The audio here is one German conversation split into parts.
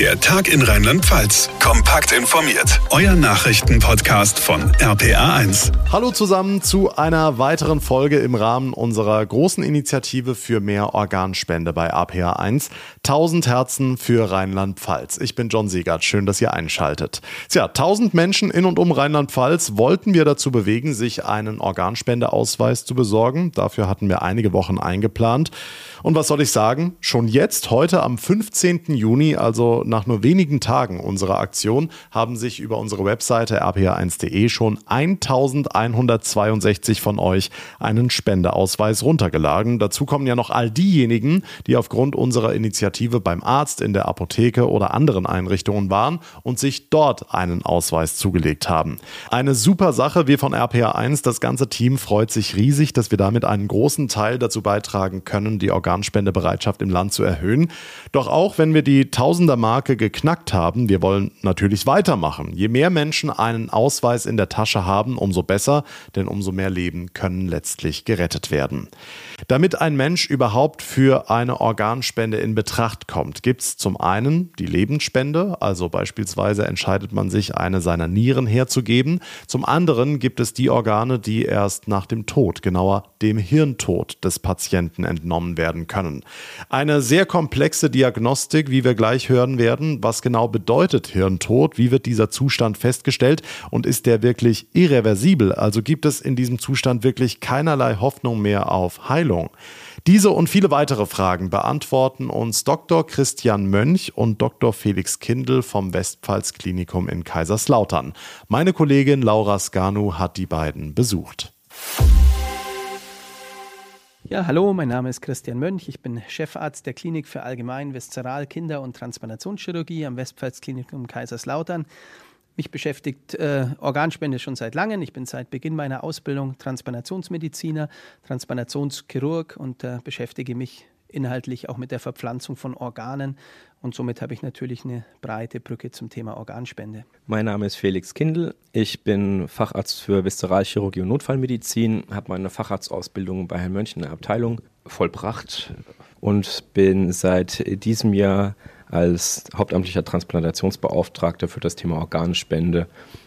Der Tag in Rheinland-Pfalz. Kompakt informiert. Euer Nachrichtenpodcast von RPA1. Hallo zusammen zu einer weiteren Folge im Rahmen unserer großen Initiative für mehr Organspende bei RPA1. 1000 Herzen für Rheinland-Pfalz. Ich bin John Siegert. Schön, dass ihr einschaltet. Tja, 1000 Menschen in und um Rheinland-Pfalz wollten wir dazu bewegen, sich einen Organspendeausweis zu besorgen. Dafür hatten wir einige Wochen eingeplant. Und was soll ich sagen? Schon jetzt, heute am 15. Juni, also nach nur wenigen Tagen unserer Aktion haben sich über unsere Webseite rpa1.de schon 1162 von euch einen Spendeausweis runtergeladen. Dazu kommen ja noch all diejenigen, die aufgrund unserer Initiative beim Arzt, in der Apotheke oder anderen Einrichtungen waren und sich dort einen Ausweis zugelegt haben. Eine super Sache. Wir von RPA1, das ganze Team freut sich riesig, dass wir damit einen großen Teil dazu beitragen können, die Organspendebereitschaft im Land zu erhöhen. Doch auch wenn wir die Tausender-Marke Marke geknackt haben. Wir wollen natürlich weitermachen. Je mehr Menschen einen Ausweis in der Tasche haben, umso besser, denn umso mehr Leben können letztlich gerettet werden. Damit ein Mensch überhaupt für eine Organspende in Betracht kommt, gibt es zum einen die Lebensspende, also beispielsweise entscheidet man sich, eine seiner Nieren herzugeben. Zum anderen gibt es die Organe, die erst nach dem Tod, genauer dem Hirntod des Patienten entnommen werden können. Eine sehr komplexe Diagnostik, wie wir gleich hören werden. Was genau bedeutet Hirntod? Wie wird dieser Zustand festgestellt? Und ist der wirklich irreversibel? Also gibt es in diesem Zustand wirklich keinerlei Hoffnung mehr auf Heilung? Diese und viele weitere Fragen beantworten uns Dr. Christian Mönch und Dr. Felix Kindl vom Westpfalz Klinikum in Kaiserslautern. Meine Kollegin Laura Skanu hat die beiden besucht. Ja, hallo, mein Name ist Christian Mönch. Ich bin Chefarzt der Klinik für Allgemein Viszeral Kinder- und Transplantationschirurgie am Westpfalz-Klinikum Kaiserslautern. Mich beschäftigt äh, Organspende schon seit langem. Ich bin seit Beginn meiner Ausbildung Transplantationsmediziner, Transplantationschirurg und äh, beschäftige mich inhaltlich auch mit der Verpflanzung von Organen. Und somit habe ich natürlich eine breite Brücke zum Thema Organspende. Mein Name ist Felix Kindl. Ich bin Facharzt für Viszeralchirurgie und Notfallmedizin, habe meine Facharztausbildung bei Herrn Mönch in der Abteilung vollbracht und bin seit diesem Jahr als hauptamtlicher Transplantationsbeauftragter für das Thema Organspende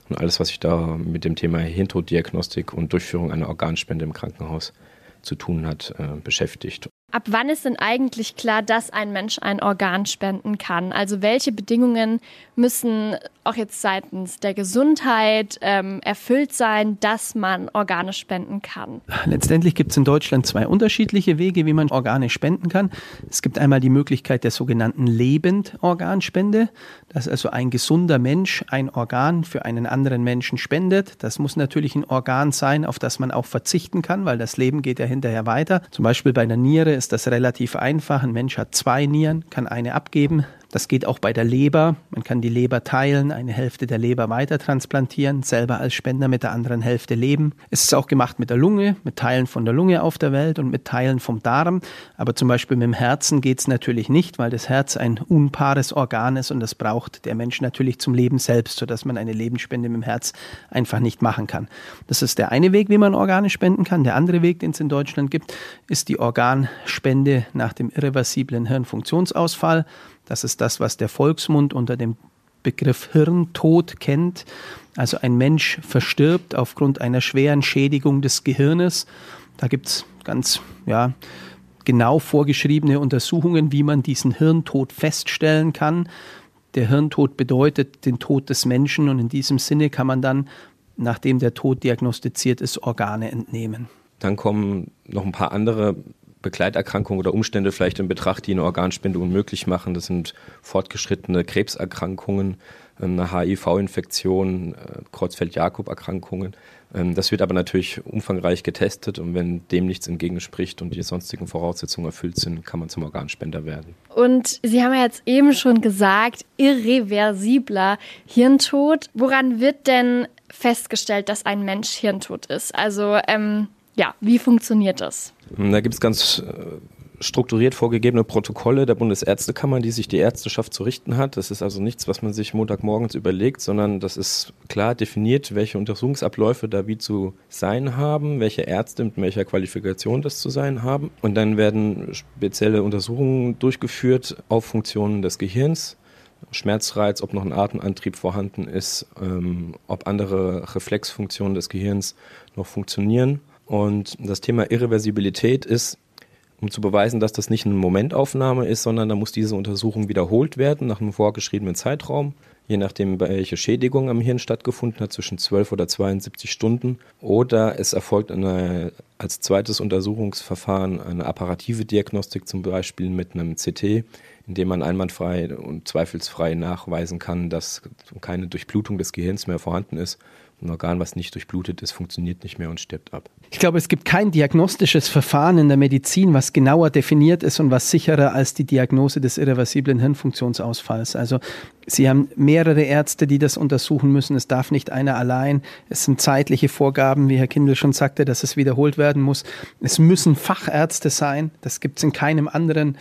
und alles, was sich da mit dem Thema Hirntoddiagnostik und Durchführung einer Organspende im Krankenhaus zu tun hat, äh, beschäftigt. Ab wann ist denn eigentlich klar, dass ein Mensch ein Organ spenden kann? Also welche Bedingungen müssen auch jetzt seitens der Gesundheit ähm, erfüllt sein, dass man Organe spenden kann? Letztendlich gibt es in Deutschland zwei unterschiedliche Wege, wie man Organe spenden kann. Es gibt einmal die Möglichkeit der sogenannten Lebendorganspende, dass also ein gesunder Mensch ein Organ für einen anderen Menschen spendet. Das muss natürlich ein Organ sein, auf das man auch verzichten kann, weil das Leben geht ja hinterher weiter. Zum Beispiel bei einer Niere ist das relativ einfach. Ein Mensch hat zwei Nieren, kann eine abgeben. Das geht auch bei der Leber. Man kann die Leber teilen, eine Hälfte der Leber weiter transplantieren, selber als Spender mit der anderen Hälfte leben. Es ist auch gemacht mit der Lunge, mit Teilen von der Lunge auf der Welt und mit Teilen vom Darm. Aber zum Beispiel mit dem Herzen geht es natürlich nicht, weil das Herz ein unpaares Organ ist und das braucht der Mensch natürlich zum Leben selbst, sodass man eine Lebensspende mit dem Herz einfach nicht machen kann. Das ist der eine Weg, wie man Organe spenden kann. Der andere Weg, den es in Deutschland gibt, ist die Organspende nach dem irreversiblen Hirnfunktionsausfall. Das ist das, was der Volksmund unter dem Begriff Hirntod kennt. Also ein Mensch verstirbt aufgrund einer schweren Schädigung des Gehirnes. Da gibt es ganz ja, genau vorgeschriebene Untersuchungen, wie man diesen Hirntod feststellen kann. Der Hirntod bedeutet den Tod des Menschen und in diesem Sinne kann man dann, nachdem der Tod diagnostiziert ist, Organe entnehmen. Dann kommen noch ein paar andere Begleiterkrankungen oder Umstände vielleicht in Betracht, die eine Organspende unmöglich machen. Das sind fortgeschrittene Krebserkrankungen, ähm, eine HIV-Infektion, äh, Kreuzfeld-Jakob-Erkrankungen. Ähm, das wird aber natürlich umfangreich getestet und wenn dem nichts entgegenspricht und die sonstigen Voraussetzungen erfüllt sind, kann man zum Organspender werden. Und Sie haben ja jetzt eben schon gesagt, irreversibler Hirntod. Woran wird denn festgestellt, dass ein Mensch hirntot ist? Also ähm, ja, wie funktioniert das? Da gibt es ganz äh, strukturiert vorgegebene Protokolle der Bundesärztekammer, die sich die Ärzteschaft zu richten hat. Das ist also nichts, was man sich Montagmorgens überlegt, sondern das ist klar definiert, welche Untersuchungsabläufe da wie zu sein haben, welche Ärzte mit welcher Qualifikation das zu sein haben. Und dann werden spezielle Untersuchungen durchgeführt auf Funktionen des Gehirns, Schmerzreiz, ob noch ein Atemantrieb vorhanden ist, ähm, ob andere Reflexfunktionen des Gehirns noch funktionieren. Und das Thema Irreversibilität ist, um zu beweisen, dass das nicht eine Momentaufnahme ist, sondern da muss diese Untersuchung wiederholt werden nach einem vorgeschriebenen Zeitraum je nachdem, welche Schädigung am Hirn stattgefunden hat, zwischen 12 oder 72 Stunden. Oder es erfolgt eine, als zweites Untersuchungsverfahren eine apparative Diagnostik, zum Beispiel mit einem CT, in dem man einwandfrei und zweifelsfrei nachweisen kann, dass keine Durchblutung des Gehirns mehr vorhanden ist ein Organ, was nicht durchblutet ist, funktioniert nicht mehr und stirbt ab. Ich glaube, es gibt kein diagnostisches Verfahren in der Medizin, was genauer definiert ist und was sicherer als die Diagnose des irreversiblen Hirnfunktionsausfalls. Also Sie haben mehrere Ärzte, die das untersuchen müssen. Es darf nicht einer allein. Es sind zeitliche Vorgaben, wie Herr Kindl schon sagte, dass es wiederholt werden muss. Es müssen Fachärzte sein. Das gibt es in keinem anderen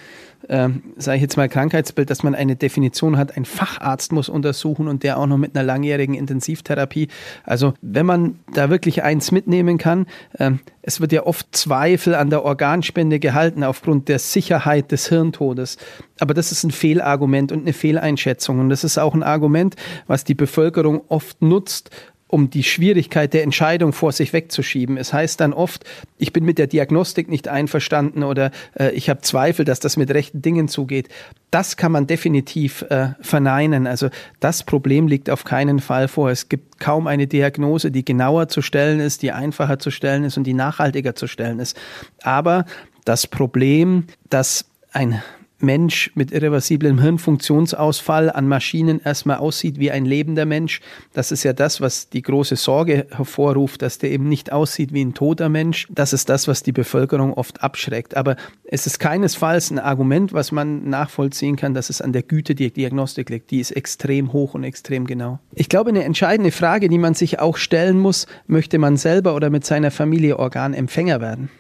sage ich jetzt mal, Krankheitsbild, dass man eine Definition hat, ein Facharzt muss untersuchen und der auch noch mit einer langjährigen Intensivtherapie. Also wenn man da wirklich eins mitnehmen kann, äh, es wird ja oft Zweifel an der Organspende gehalten aufgrund der Sicherheit des Hirntodes. Aber das ist ein Fehlargument und eine Fehleinschätzung. Und das ist auch ein Argument, was die Bevölkerung oft nutzt, um die Schwierigkeit der Entscheidung vor sich wegzuschieben. Es heißt dann oft, ich bin mit der Diagnostik nicht einverstanden oder äh, ich habe Zweifel, dass das mit rechten Dingen zugeht. Das kann man definitiv äh, verneinen. Also das Problem liegt auf keinen Fall vor. Es gibt kaum eine Diagnose, die genauer zu stellen ist, die einfacher zu stellen ist und die nachhaltiger zu stellen ist. Aber das Problem, dass ein Mensch mit irreversiblem Hirnfunktionsausfall an Maschinen erstmal aussieht wie ein lebender Mensch. Das ist ja das, was die große Sorge hervorruft, dass der eben nicht aussieht wie ein toter Mensch. Das ist das, was die Bevölkerung oft abschreckt. Aber es ist keinesfalls ein Argument, was man nachvollziehen kann, dass es an der Güte der Diagnostik liegt. Die ist extrem hoch und extrem genau. Ich glaube, eine entscheidende Frage, die man sich auch stellen muss, möchte man selber oder mit seiner Familie Organempfänger werden?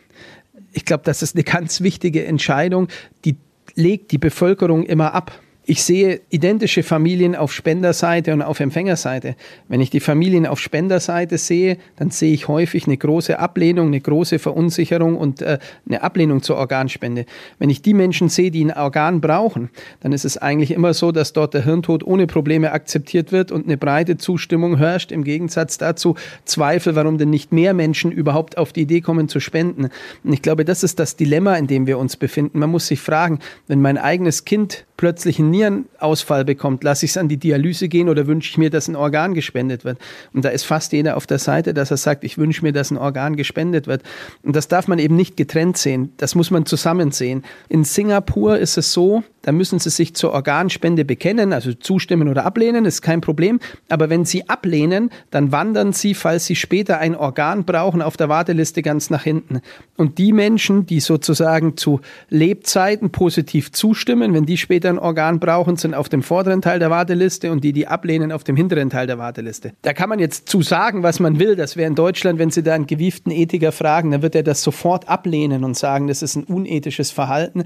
Ich glaube, das ist eine ganz wichtige Entscheidung, die legt die Bevölkerung immer ab. Ich sehe identische Familien auf Spenderseite und auf Empfängerseite. Wenn ich die Familien auf Spenderseite sehe, dann sehe ich häufig eine große Ablehnung, eine große Verunsicherung und äh, eine Ablehnung zur Organspende. Wenn ich die Menschen sehe, die ein Organ brauchen, dann ist es eigentlich immer so, dass dort der Hirntod ohne Probleme akzeptiert wird und eine breite Zustimmung herrscht. Im Gegensatz dazu Zweifel, warum denn nicht mehr Menschen überhaupt auf die Idee kommen zu spenden. Und ich glaube, das ist das Dilemma, in dem wir uns befinden. Man muss sich fragen, wenn mein eigenes Kind plötzlich einen Nierenausfall bekommt, lasse ich es an die Dialyse gehen oder wünsche ich mir, dass ein Organ gespendet wird? Und da ist fast jeder auf der Seite, dass er sagt, ich wünsche mir, dass ein Organ gespendet wird. Und das darf man eben nicht getrennt sehen. Das muss man zusammen sehen. In Singapur ist es so, da müssen Sie sich zur Organspende bekennen, also zustimmen oder ablehnen, ist kein Problem. Aber wenn Sie ablehnen, dann wandern Sie, falls Sie später ein Organ brauchen, auf der Warteliste ganz nach hinten. Und die Menschen, die sozusagen zu Lebzeiten positiv zustimmen, wenn die später ein Organ brauchen, sind auf dem vorderen Teil der Warteliste und die, die ablehnen, auf dem hinteren Teil der Warteliste. Da kann man jetzt zu sagen, was man will. Das wäre in Deutschland, wenn Sie da einen gewieften Ethiker fragen, dann wird er das sofort ablehnen und sagen, das ist ein unethisches Verhalten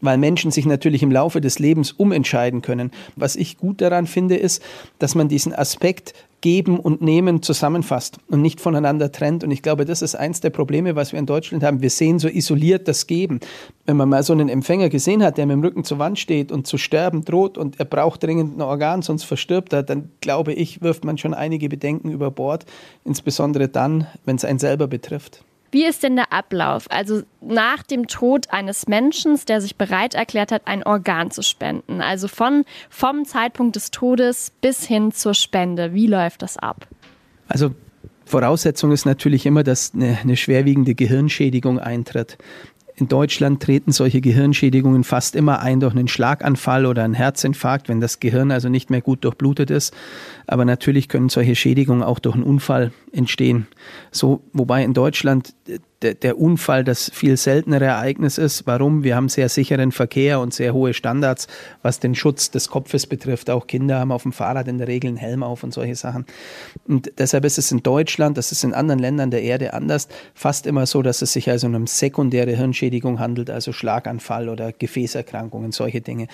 weil Menschen sich natürlich im Laufe des Lebens umentscheiden können. Was ich gut daran finde, ist, dass man diesen Aspekt Geben und Nehmen zusammenfasst und nicht voneinander trennt. Und ich glaube, das ist eins der Probleme, was wir in Deutschland haben. Wir sehen so isoliert das Geben. Wenn man mal so einen Empfänger gesehen hat, der mit dem Rücken zur Wand steht und zu sterben droht und er braucht dringend ein Organ, sonst verstirbt er, dann glaube ich, wirft man schon einige Bedenken über Bord, insbesondere dann, wenn es einen selber betrifft. Wie ist denn der Ablauf? Also nach dem Tod eines Menschen, der sich bereit erklärt hat, ein Organ zu spenden. Also von, vom Zeitpunkt des Todes bis hin zur Spende. Wie läuft das ab? Also Voraussetzung ist natürlich immer, dass eine, eine schwerwiegende Gehirnschädigung eintritt. In Deutschland treten solche Gehirnschädigungen fast immer ein durch einen Schlaganfall oder einen Herzinfarkt, wenn das Gehirn also nicht mehr gut durchblutet ist. Aber natürlich können solche Schädigungen auch durch einen Unfall entstehen. So, wobei in Deutschland der, der Unfall das viel seltenere Ereignis ist. Warum? Wir haben sehr sicheren Verkehr und sehr hohe Standards, was den Schutz des Kopfes betrifft. Auch Kinder haben auf dem Fahrrad in der Regel einen Helm auf und solche Sachen. Und deshalb ist es in Deutschland, das ist in anderen Ländern der Erde anders, fast immer so, dass es sich also um eine sekundäre Hirnschädigung handelt, also Schlaganfall oder Gefäßerkrankungen, solche Dinge.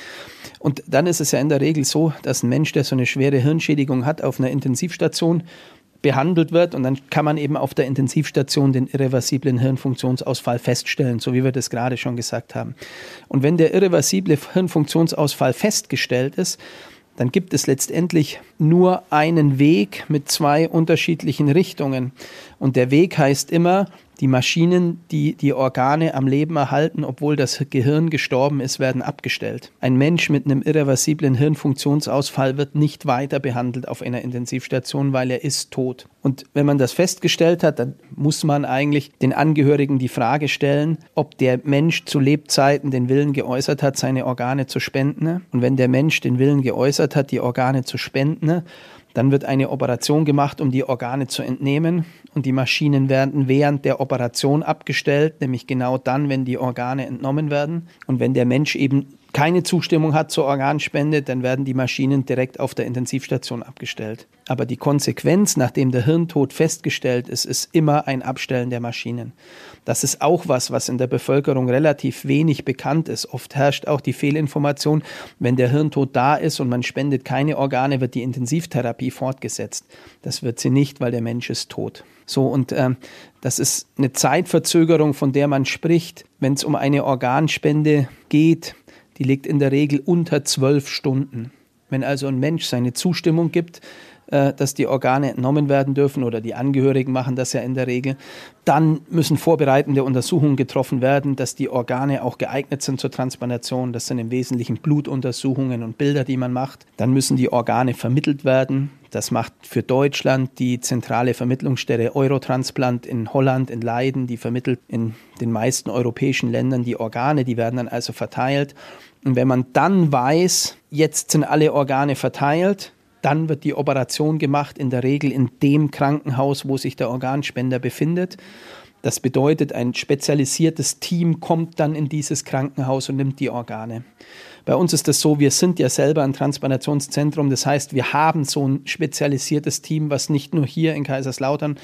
Und dann ist es ja in der Regel so, dass ein Mensch, der so eine schwere Hirnschädigung hat, auf einer Intensivstation behandelt wird und dann kann man eben auf der Intensivstation den irreversiblen Hirnfunktionsausfall feststellen, so wie wir das gerade schon gesagt haben. Und wenn der irreversible Hirnfunktionsausfall festgestellt ist, dann gibt es letztendlich nur einen Weg mit zwei unterschiedlichen Richtungen. Und der Weg heißt immer, die Maschinen, die die Organe am Leben erhalten, obwohl das Gehirn gestorben ist, werden abgestellt. Ein Mensch mit einem irreversiblen Hirnfunktionsausfall wird nicht weiter behandelt auf einer Intensivstation, weil er ist tot. Und wenn man das festgestellt hat, dann muss man eigentlich den Angehörigen die Frage stellen, ob der Mensch zu Lebzeiten den Willen geäußert hat, seine Organe zu spenden. Und wenn der Mensch den Willen geäußert hat, die Organe zu spenden, dann wird eine Operation gemacht, um die Organe zu entnehmen und die Maschinen werden während der Operation abgestellt, nämlich genau dann, wenn die Organe entnommen werden. Und wenn der Mensch eben keine Zustimmung hat zur Organspende, dann werden die Maschinen direkt auf der Intensivstation abgestellt. Aber die Konsequenz, nachdem der Hirntod festgestellt ist, ist immer ein Abstellen der Maschinen. Das ist auch was, was in der Bevölkerung relativ wenig bekannt ist. Oft herrscht auch die Fehlinformation, wenn der Hirntod da ist und man spendet keine Organe, wird die Intensivtherapie fortgesetzt. Das wird sie nicht, weil der Mensch ist tot. So, und äh, das ist eine Zeitverzögerung, von der man spricht, wenn es um eine Organspende geht. Die liegt in der Regel unter zwölf Stunden. Wenn also ein Mensch seine Zustimmung gibt, äh, dass die Organe entnommen werden dürfen oder die Angehörigen machen das ja in der Regel. Dann müssen vorbereitende Untersuchungen getroffen werden, dass die Organe auch geeignet sind zur Transplantation. Das sind im Wesentlichen Blutuntersuchungen und Bilder, die man macht. Dann müssen die Organe vermittelt werden. Das macht für Deutschland die zentrale Vermittlungsstelle Eurotransplant in Holland, in Leiden. Die vermittelt in den meisten europäischen Ländern die Organe. Die werden dann also verteilt. Und wenn man dann weiß, jetzt sind alle Organe verteilt, dann wird die Operation gemacht, in der Regel in dem Krankenhaus, wo sich der Organspender befindet. Das bedeutet, ein spezialisiertes Team kommt dann in dieses Krankenhaus und nimmt die Organe. Bei uns ist das so, wir sind ja selber ein Transplantationszentrum. Das heißt, wir haben so ein spezialisiertes Team, was nicht nur hier in Kaiserslautern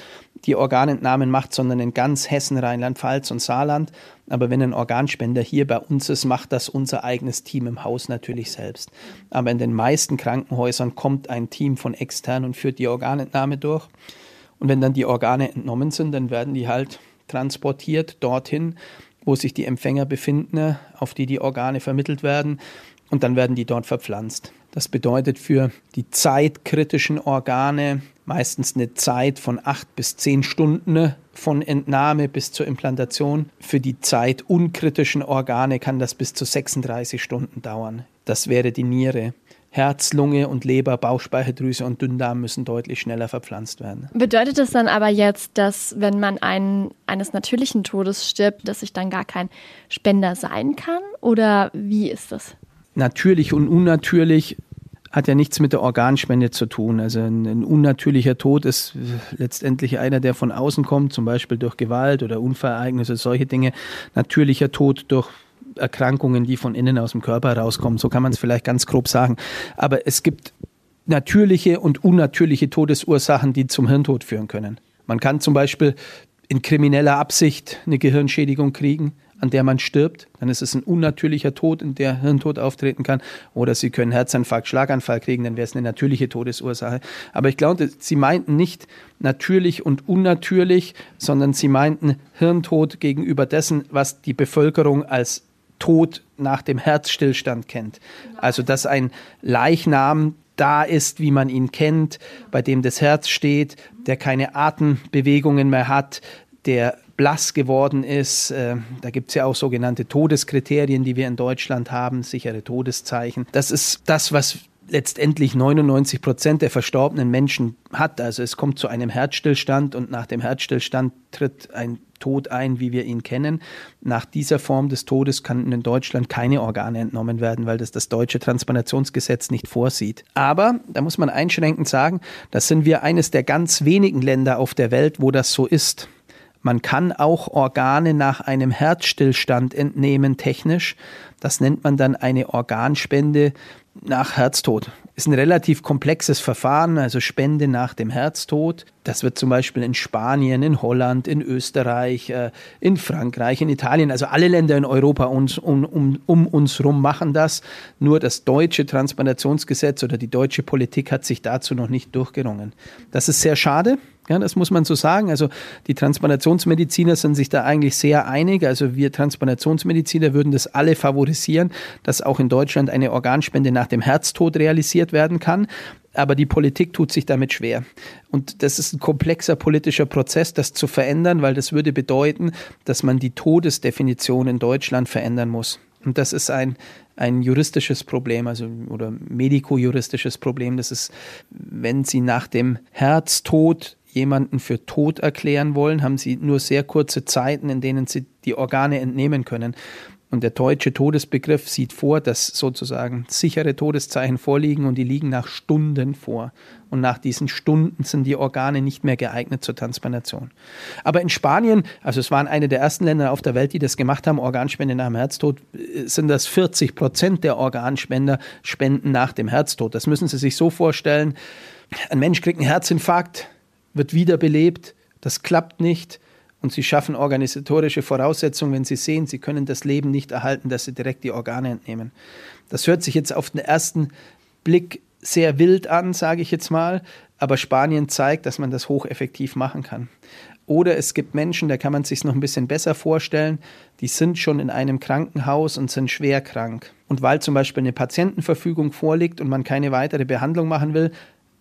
die Organentnahmen macht, sondern in ganz Hessen, Rheinland-Pfalz und Saarland. Aber wenn ein Organspender hier bei uns ist, macht das unser eigenes Team im Haus natürlich selbst. Aber in den meisten Krankenhäusern kommt ein Team von extern und führt die Organentnahme durch. Und wenn dann die Organe entnommen sind, dann werden die halt transportiert dorthin, wo sich die Empfänger befinden, auf die die Organe vermittelt werden. Und dann werden die dort verpflanzt. Das bedeutet für die zeitkritischen Organe meistens eine Zeit von acht bis zehn Stunden von Entnahme bis zur Implantation. Für die zeitunkritischen Organe kann das bis zu 36 Stunden dauern. Das wäre die Niere. Herz, Lunge und Leber, Bauchspeicheldrüse und Dünndarm müssen deutlich schneller verpflanzt werden. Bedeutet das dann aber jetzt, dass wenn man einen, eines natürlichen Todes stirbt, dass ich dann gar kein Spender sein kann? Oder wie ist das? Natürlich und unnatürlich hat ja nichts mit der Organspende zu tun. Also ein, ein, unnatürlicher Tod ist letztendlich einer, der von außen kommt, zum Beispiel durch Gewalt oder Unfallereignisse, solche Dinge. Natürlicher Tod durch Erkrankungen, die von innen aus dem Körper rauskommen. So kann man es vielleicht ganz grob sagen. Aber es gibt natürliche und unnatürliche Todesursachen, die zum Hirntod führen können. Man kann zum Beispiel in krimineller Absicht eine Gehirnschädigung kriegen, an der man stirbt. Dann ist es ein unnatürlicher Tod, in der Hirntod auftreten kann. Oder Sie können Herzinfarkt, Schlaganfall kriegen, dann wäre es eine natürliche Todesursache. Aber ich glaube, Sie meinten nicht natürlich und unnatürlich, sondern Sie meinten Hirntod gegenüber dessen, was die Bevölkerung als Tod nach dem Herzstillstand kennt. Also dass ein Leichnam da ist, wie man ihn kennt, bei dem das Herz steht, der keine Atembewegungen mehr hat, der blass geworden ist. Äh, da gibt es ja auch sogenannte Todeskriterien, die wir in Deutschland haben, sichere Todeszeichen. Das ist das, was letztendlich 99 Prozent der verstorbenen Menschen hat. Also es kommt zu einem Herzstillstand und nach dem Herzstillstand tritt ein Tod ein, wie wir ihn kennen. Nach dieser Form des Todes kann in Deutschland keine Organe entnommen werden, weil das das deutsche Transplantationsgesetz nicht vorsieht. Aber, da muss man einschränkend sagen, das sind wir eines der ganz wenigen Länder auf der Welt, wo das so ist. Man kann auch Organe nach einem Herzstillstand entnehmen, technisch. Das nennt man dann eine Organspende nach Herztod. Ist ein relativ komplexes Verfahren, also Spende nach dem Herztod. Das wird zum Beispiel in Spanien, in Holland, in Österreich, äh, in Frankreich, in Italien, also alle Länder in Europa uns, um, um, um uns rum machen das. Nur das deutsche Transplantationsgesetz oder die deutsche Politik hat sich dazu noch nicht durchgerungen. Das ist sehr schade. Ja, das muss man so sagen. Also die Transplantationsmediziner sind sich da eigentlich sehr einig. Also wir Transplantationsmediziner würden das alle favorisieren, dass auch in Deutschland eine Organspende nach dem Herztod realisiert werden kann. Aber die Politik tut sich damit schwer. Und das ist ein komplexer politischer Prozess, das zu verändern, weil das würde bedeuten, dass man die Todesdefinition in Deutschland verändern muss. Und das ist ein, ein juristisches Problem, also oder medikojuristisches Problem. Das ist, wenn Sie nach dem Herztod jemanden für tot erklären wollen, haben Sie nur sehr kurze Zeiten, in denen Sie die Organe entnehmen können. Und der deutsche Todesbegriff sieht vor, dass sozusagen sichere Todeszeichen vorliegen und die liegen nach Stunden vor. Und nach diesen Stunden sind die Organe nicht mehr geeignet zur Transplantation. Aber in Spanien, also es waren eine der ersten Länder auf der Welt, die das gemacht haben, Organspende nach dem Herztod, sind das 40 Prozent der Organspender spenden nach dem Herztod. Das müssen Sie sich so vorstellen. Ein Mensch kriegt einen Herzinfarkt, wird wiederbelebt, das klappt nicht und sie schaffen organisatorische Voraussetzungen, wenn sie sehen, sie können das Leben nicht erhalten, dass sie direkt die Organe entnehmen. Das hört sich jetzt auf den ersten Blick sehr wild an, sage ich jetzt mal, aber Spanien zeigt, dass man das hocheffektiv machen kann. Oder es gibt Menschen, da kann man sich noch ein bisschen besser vorstellen, die sind schon in einem Krankenhaus und sind schwer krank. Und weil zum Beispiel eine Patientenverfügung vorliegt und man keine weitere Behandlung machen will,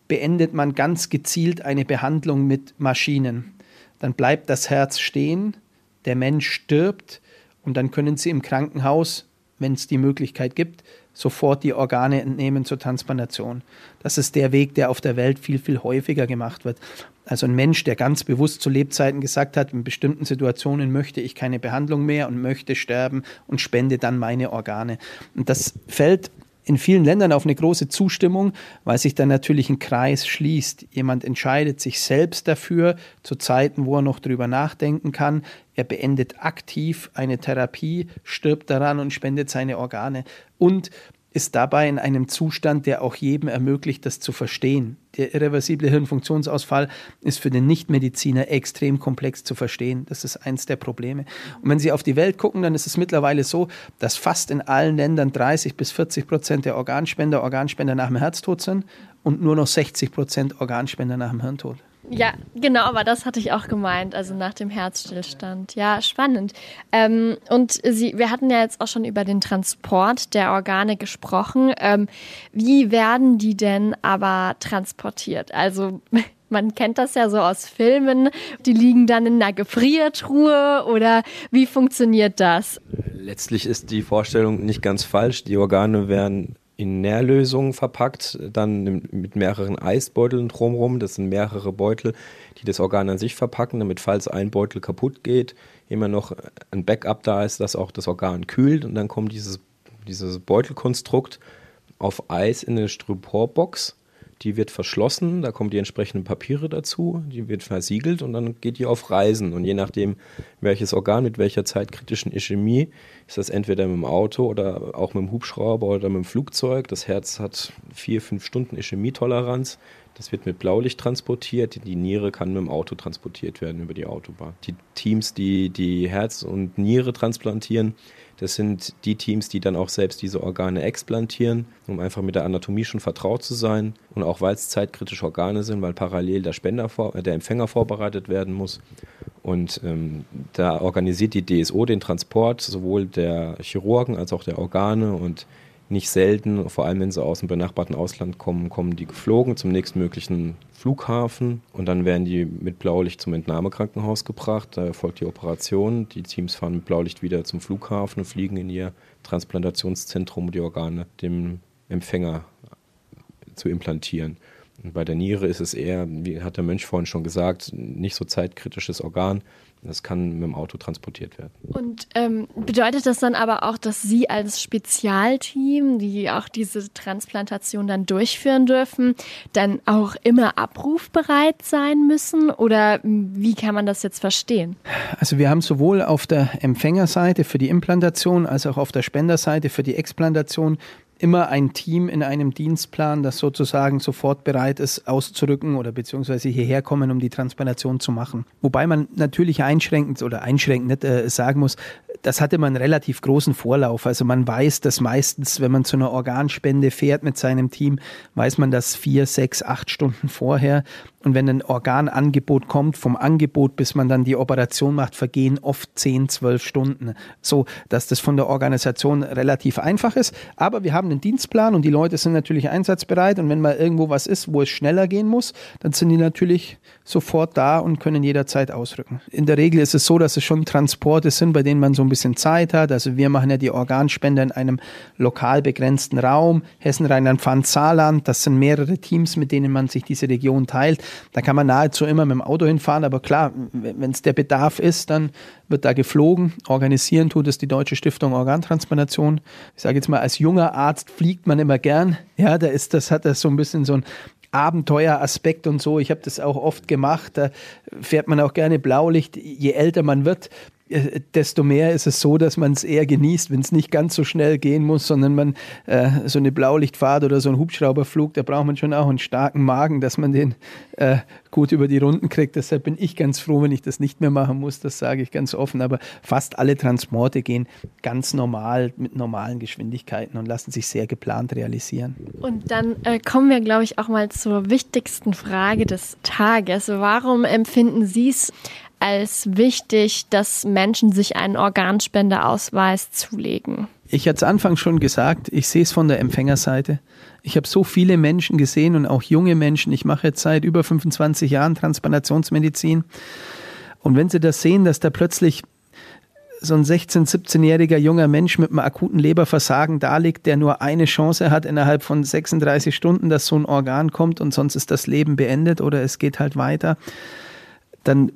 beendet man ganz gezielt eine Behandlung mit Maschinen dann bleibt das Herz stehen, der Mensch stirbt und dann können sie im Krankenhaus, wenn es die Möglichkeit gibt, sofort die Organe entnehmen zur Transplantation. Das ist der Weg, der auf der Welt viel, viel häufiger gemacht wird. Also ein Mensch, der ganz bewusst zu Lebzeiten gesagt hat, in bestimmten Situationen möchte ich keine Behandlung mehr und möchte sterben und spende dann meine Organe. Und das fällt in vielen Ländern auf eine große Zustimmung, weil sich dann natürlich ein Kreis schließt. Jemand entscheidet sich selbst dafür, zu Zeiten, wo er noch drüber nachdenken kann. Er beendet aktiv eine Therapie, stirbt daran und spendet seine Organe. Und ist dabei in einem Zustand, der auch jedem ermöglicht, das zu verstehen. Der irreversible Hirnfunktionsausfall ist für den Nichtmediziner extrem komplex zu verstehen. Das ist eins der Probleme. Und wenn Sie auf die Welt gucken, dann ist es mittlerweile so, dass fast in allen Ländern 30 bis 40 Prozent der Organspender Organspender nach dem Herztod sind und nur noch 60 Prozent Organspender nach dem Hirntod. Ja, genau, aber das hatte ich auch gemeint, also nach dem Herzstillstand. Ja, spannend. Ähm, und Sie, wir hatten ja jetzt auch schon über den Transport der Organe gesprochen. Ähm, wie werden die denn aber transportiert? Also man kennt das ja so aus Filmen, die liegen dann in einer Gefriertruhe oder wie funktioniert das? Letztlich ist die Vorstellung nicht ganz falsch. Die Organe werden in Nährlösungen verpackt, dann mit mehreren Eisbeuteln drumherum. Das sind mehrere Beutel, die das Organ an sich verpacken, damit falls ein Beutel kaputt geht, immer noch ein Backup da ist, dass auch das Organ kühlt und dann kommt dieses, dieses Beutelkonstrukt auf Eis in eine Styroporbox die wird verschlossen, da kommen die entsprechenden Papiere dazu, die wird versiegelt und dann geht die auf Reisen. Und je nachdem, welches Organ mit welcher zeitkritischen Ischämie, ist das entweder mit dem Auto oder auch mit dem Hubschrauber oder mit dem Flugzeug. Das Herz hat vier, fünf Stunden Ischämietoleranz. Das wird mit Blaulicht transportiert. Die Niere kann mit dem Auto transportiert werden über die Autobahn. Die Teams, die die Herz und Niere transplantieren, das sind die Teams, die dann auch selbst diese Organe explantieren, um einfach mit der Anatomie schon vertraut zu sein und auch weil es zeitkritische Organe sind, weil parallel der Spender, vor, äh, der Empfänger vorbereitet werden muss. Und ähm, da organisiert die DSO den Transport sowohl der Chirurgen als auch der Organe und nicht selten, vor allem wenn sie aus dem benachbarten Ausland kommen, kommen die geflogen zum nächstmöglichen Flughafen und dann werden die mit Blaulicht zum Entnahmekrankenhaus gebracht. Da erfolgt die Operation. Die Teams fahren mit Blaulicht wieder zum Flughafen und fliegen in ihr Transplantationszentrum, um die Organe dem Empfänger zu implantieren. Und bei der Niere ist es eher, wie hat der Mönch vorhin schon gesagt, nicht so zeitkritisches Organ. Das kann mit dem Auto transportiert werden. Und ähm, bedeutet das dann aber auch, dass Sie als Spezialteam, die auch diese Transplantation dann durchführen dürfen, dann auch immer abrufbereit sein müssen? Oder wie kann man das jetzt verstehen? Also wir haben sowohl auf der Empfängerseite für die Implantation als auch auf der Spenderseite für die Explantation immer ein Team in einem Dienstplan, das sozusagen sofort bereit ist, auszurücken oder beziehungsweise hierher kommen, um die Transplantation zu machen. Wobei man natürlich einschränkend oder einschränkend äh, sagen muss, das hatte man einen relativ großen Vorlauf. Also man weiß, dass meistens, wenn man zu einer Organspende fährt mit seinem Team, weiß man das vier, sechs, acht Stunden vorher. Und wenn ein Organangebot kommt, vom Angebot bis man dann die Operation macht, vergehen oft 10, 12 Stunden. So, dass das von der Organisation relativ einfach ist. Aber wir haben einen Dienstplan und die Leute sind natürlich einsatzbereit. Und wenn mal irgendwo was ist, wo es schneller gehen muss, dann sind die natürlich sofort da und können jederzeit ausrücken. In der Regel ist es so, dass es schon Transporte sind, bei denen man so ein bisschen Zeit hat. Also wir machen ja die Organspende in einem lokal begrenzten Raum. Hessen, Rheinland-Pfalz, Saarland. Das sind mehrere Teams, mit denen man sich diese Region teilt. Da kann man nahezu immer mit dem Auto hinfahren. Aber klar, wenn es der Bedarf ist, dann wird da geflogen. Organisieren tut es die Deutsche Stiftung Organtransplantation. Ich sage jetzt mal, als junger Arzt fliegt man immer gern. Ja, da ist das, hat das so ein bisschen so ein Abenteueraspekt und so. Ich habe das auch oft gemacht. Da fährt man auch gerne Blaulicht. Je älter man wird, desto mehr ist es so, dass man es eher genießt, wenn es nicht ganz so schnell gehen muss, sondern man äh, so eine Blaulichtfahrt oder so ein Hubschrauberflug, da braucht man schon auch einen starken Magen, dass man den äh, gut über die Runden kriegt. Deshalb bin ich ganz froh, wenn ich das nicht mehr machen muss, das sage ich ganz offen. Aber fast alle Transporte gehen ganz normal mit normalen Geschwindigkeiten und lassen sich sehr geplant realisieren. Und dann äh, kommen wir, glaube ich, auch mal zur wichtigsten Frage des Tages. Warum empfinden Sie es als wichtig, dass Menschen sich einen Organspendeausweis zulegen? Ich hatte es anfangs schon gesagt, ich sehe es von der Empfängerseite. Ich habe so viele Menschen gesehen und auch junge Menschen. Ich mache jetzt seit über 25 Jahren Transplantationsmedizin. Und wenn Sie das sehen, dass da plötzlich so ein 16-, 17-jähriger junger Mensch mit einem akuten Leberversagen da liegt, der nur eine Chance hat innerhalb von 36 Stunden, dass so ein Organ kommt und sonst ist das Leben beendet oder es geht halt weiter, dann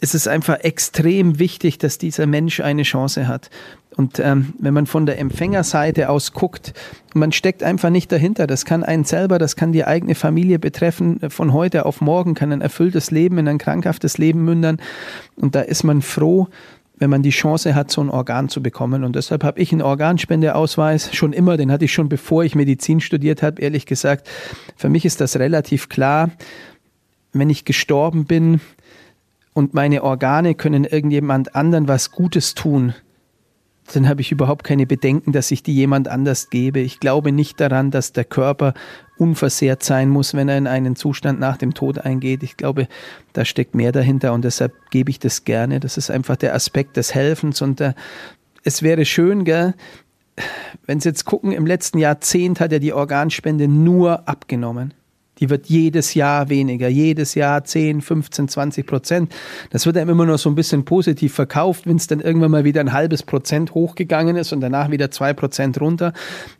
es ist einfach extrem wichtig, dass dieser Mensch eine Chance hat. Und ähm, wenn man von der Empfängerseite aus guckt, man steckt einfach nicht dahinter. Das kann einen selber, das kann die eigene Familie betreffen. Von heute auf morgen kann ein erfülltes Leben in ein krankhaftes Leben mündern. Und da ist man froh, wenn man die Chance hat, so ein Organ zu bekommen. Und deshalb habe ich einen Organspendeausweis schon immer, den hatte ich schon bevor ich Medizin studiert habe, ehrlich gesagt. Für mich ist das relativ klar. Wenn ich gestorben bin, und meine Organe können irgendjemand anderen was Gutes tun, dann habe ich überhaupt keine Bedenken, dass ich die jemand anders gebe. Ich glaube nicht daran, dass der Körper unversehrt sein muss, wenn er in einen Zustand nach dem Tod eingeht. Ich glaube, da steckt mehr dahinter und deshalb gebe ich das gerne. Das ist einfach der Aspekt des Helfens und der, es wäre schön, gell, wenn Sie jetzt gucken, im letzten Jahrzehnt hat er die Organspende nur abgenommen. Die wird jedes Jahr weniger, jedes Jahr 10, 15, 20 Prozent. Das wird einem immer noch so ein bisschen positiv verkauft, wenn es dann irgendwann mal wieder ein halbes Prozent hochgegangen ist und danach wieder zwei Prozent runter.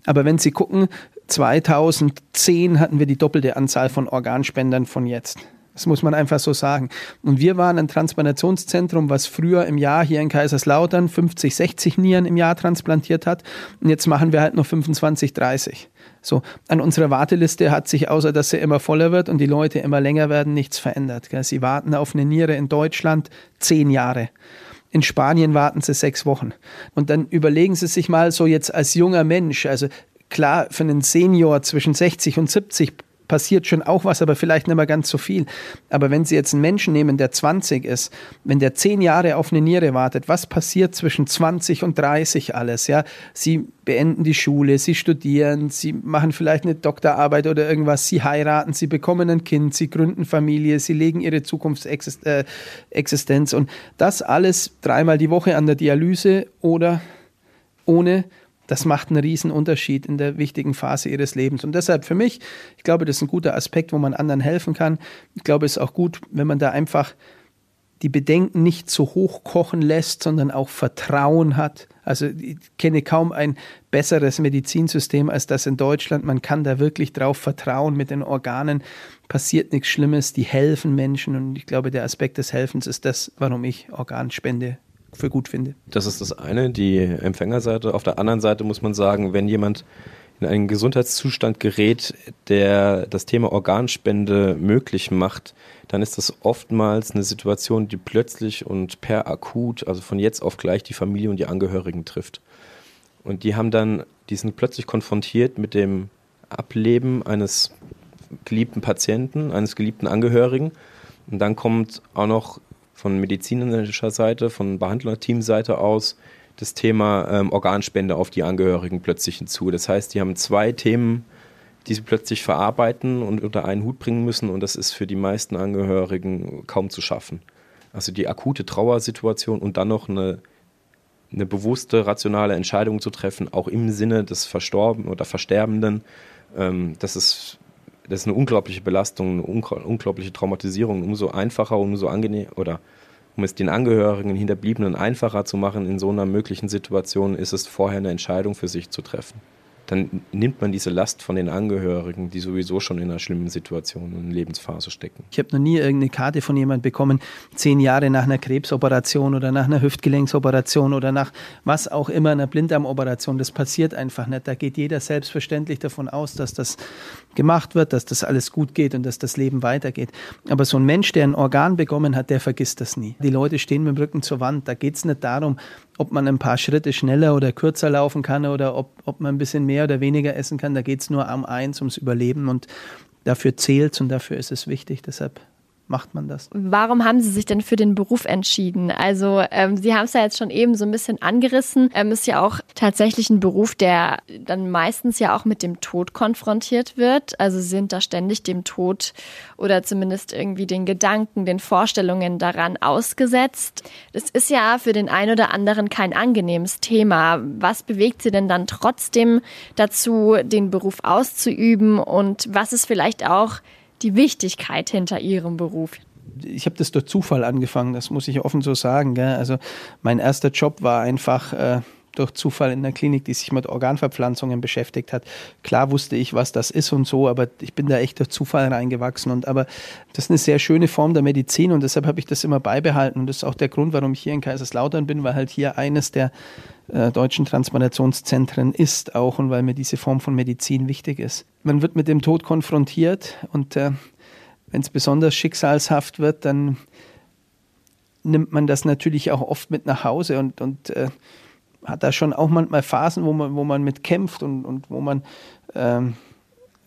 Aber wenn Sie gucken, 2010 hatten wir die doppelte Anzahl von Organspendern von jetzt. Das muss man einfach so sagen. Und wir waren ein Transplantationszentrum, was früher im Jahr hier in Kaiserslautern 50, 60 Nieren im Jahr transplantiert hat. Und jetzt machen wir halt noch 25, 30. So, an unserer Warteliste hat sich, außer dass sie immer voller wird und die Leute immer länger werden, nichts verändert. Sie warten auf eine Niere in Deutschland zehn Jahre. In Spanien warten sie sechs Wochen. Und dann überlegen Sie sich mal so jetzt als junger Mensch, also klar, für einen Senior zwischen 60 und 70 passiert schon auch was, aber vielleicht nicht mehr ganz so viel. Aber wenn Sie jetzt einen Menschen nehmen, der 20 ist, wenn der zehn Jahre auf eine Niere wartet, was passiert zwischen 20 und 30 alles? Ja, Sie beenden die Schule, Sie studieren, Sie machen vielleicht eine Doktorarbeit oder irgendwas, Sie heiraten, Sie bekommen ein Kind, Sie gründen Familie, Sie legen Ihre Zukunftsexistenz und das alles dreimal die Woche an der Dialyse oder ohne das macht einen riesen Unterschied in der wichtigen Phase ihres Lebens. Und deshalb für mich, ich glaube, das ist ein guter Aspekt, wo man anderen helfen kann. Ich glaube, es ist auch gut, wenn man da einfach die Bedenken nicht so hoch kochen lässt, sondern auch Vertrauen hat. Also ich kenne kaum ein besseres Medizinsystem als das in Deutschland. Man kann da wirklich drauf vertrauen. Mit den Organen passiert nichts Schlimmes. Die helfen Menschen. Und ich glaube, der Aspekt des Helfens ist das, warum ich Organspende für gut finde. Das ist das eine, die Empfängerseite. Auf der anderen Seite muss man sagen, wenn jemand in einen Gesundheitszustand gerät, der das Thema Organspende möglich macht, dann ist das oftmals eine Situation, die plötzlich und per akut, also von jetzt auf gleich die Familie und die Angehörigen trifft. Und die haben dann, die sind plötzlich konfrontiert mit dem Ableben eines geliebten Patienten, eines geliebten Angehörigen. Und dann kommt auch noch von medizinischer Seite, von Behandlerteamseite aus das Thema ähm, Organspende auf die Angehörigen plötzlich hinzu. Das heißt, die haben zwei Themen die sie plötzlich verarbeiten und unter einen Hut bringen müssen und das ist für die meisten Angehörigen kaum zu schaffen. Also die akute Trauersituation und dann noch eine, eine bewusste, rationale Entscheidung zu treffen, auch im Sinne des Verstorbenen oder Versterbenden, ähm, das ist das ist eine unglaubliche Belastung, eine unglaubliche Traumatisierung. Umso einfacher, umso angenehm oder um es den Angehörigen, Hinterbliebenen einfacher zu machen in so einer möglichen Situation, ist es vorher eine Entscheidung für sich zu treffen dann nimmt man diese Last von den Angehörigen, die sowieso schon in einer schlimmen Situation und Lebensphase stecken. Ich habe noch nie irgendeine Karte von jemandem bekommen, zehn Jahre nach einer Krebsoperation oder nach einer Hüftgelenksoperation oder nach was auch immer, einer Blinddarmoperation. Das passiert einfach nicht. Da geht jeder selbstverständlich davon aus, dass das gemacht wird, dass das alles gut geht und dass das Leben weitergeht. Aber so ein Mensch, der ein Organ bekommen hat, der vergisst das nie. Die Leute stehen mit dem Rücken zur Wand. Da geht es nicht darum, ob man ein paar Schritte schneller oder kürzer laufen kann oder ob, ob man ein bisschen mehr oder weniger essen kann. Da geht es nur um eins, ums Überleben und dafür zählt und dafür ist es wichtig. Deshalb macht man das. Warum haben Sie sich denn für den Beruf entschieden? Also ähm, Sie haben es ja jetzt schon eben so ein bisschen angerissen. Ähm, ist ja auch tatsächlich ein Beruf, der dann meistens ja auch mit dem Tod konfrontiert wird. Also Sie sind da ständig dem Tod oder zumindest irgendwie den Gedanken, den Vorstellungen daran ausgesetzt. Das ist ja für den einen oder anderen kein angenehmes Thema. Was bewegt Sie denn dann trotzdem dazu, den Beruf auszuüben und was ist vielleicht auch die Wichtigkeit hinter ihrem Beruf? Ich habe das durch Zufall angefangen, das muss ich offen so sagen. Gell? Also mein erster Job war einfach äh, durch Zufall in der Klinik, die sich mit Organverpflanzungen beschäftigt hat. Klar wusste ich, was das ist und so, aber ich bin da echt durch Zufall reingewachsen. Und aber das ist eine sehr schöne Form der Medizin und deshalb habe ich das immer beibehalten. Und das ist auch der Grund, warum ich hier in Kaiserslautern bin, weil halt hier eines der äh, deutschen Transplantationszentren ist auch und weil mir diese Form von Medizin wichtig ist. Man wird mit dem Tod konfrontiert und äh, wenn es besonders schicksalshaft wird, dann nimmt man das natürlich auch oft mit nach Hause und, und äh, hat da schon auch manchmal Phasen, wo man, wo man mit kämpft und, und wo man ähm,